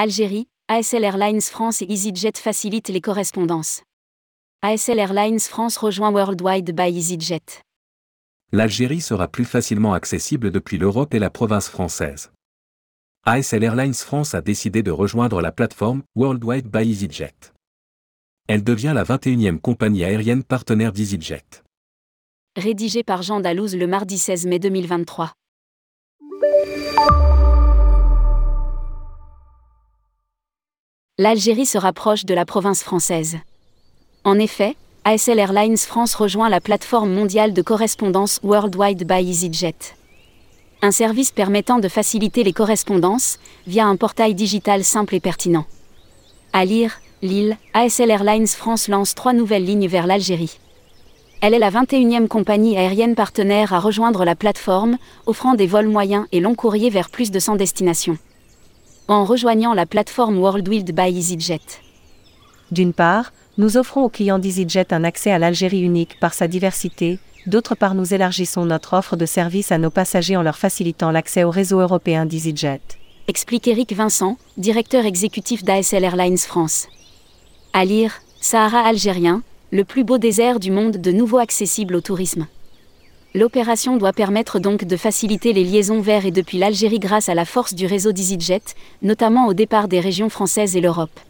Algérie, ASL Airlines France et EasyJet facilitent les correspondances. ASL Airlines France rejoint Worldwide by EasyJet. L'Algérie sera plus facilement accessible depuis l'Europe et la province française. ASL Airlines France a décidé de rejoindre la plateforme Worldwide by EasyJet. Elle devient la 21e compagnie aérienne partenaire d'EasyJet. Rédigé par Jean Dalouse le mardi 16 mai 2023. L'Algérie se rapproche de la province française. En effet, ASL Airlines France rejoint la plateforme mondiale de correspondance Worldwide by EasyJet. Un service permettant de faciliter les correspondances via un portail digital simple et pertinent. À lire, Lille, ASL Airlines France lance trois nouvelles lignes vers l'Algérie. Elle est la 21e compagnie aérienne partenaire à rejoindre la plateforme, offrant des vols moyens et longs courriers vers plus de 100 destinations en rejoignant la plateforme Worldwide by EasyJet. D'une part, nous offrons aux clients d'EasyJet un accès à l'Algérie unique par sa diversité, d'autre part nous élargissons notre offre de service à nos passagers en leur facilitant l'accès au réseau européen d'EasyJet. Explique Eric Vincent, directeur exécutif d'ASL Airlines France. À lire, Sahara algérien, le plus beau désert du monde de nouveau accessible au tourisme. L'opération doit permettre donc de faciliter les liaisons vers et depuis l'Algérie grâce à la force du réseau d'EasyJet, notamment au départ des régions françaises et l'Europe.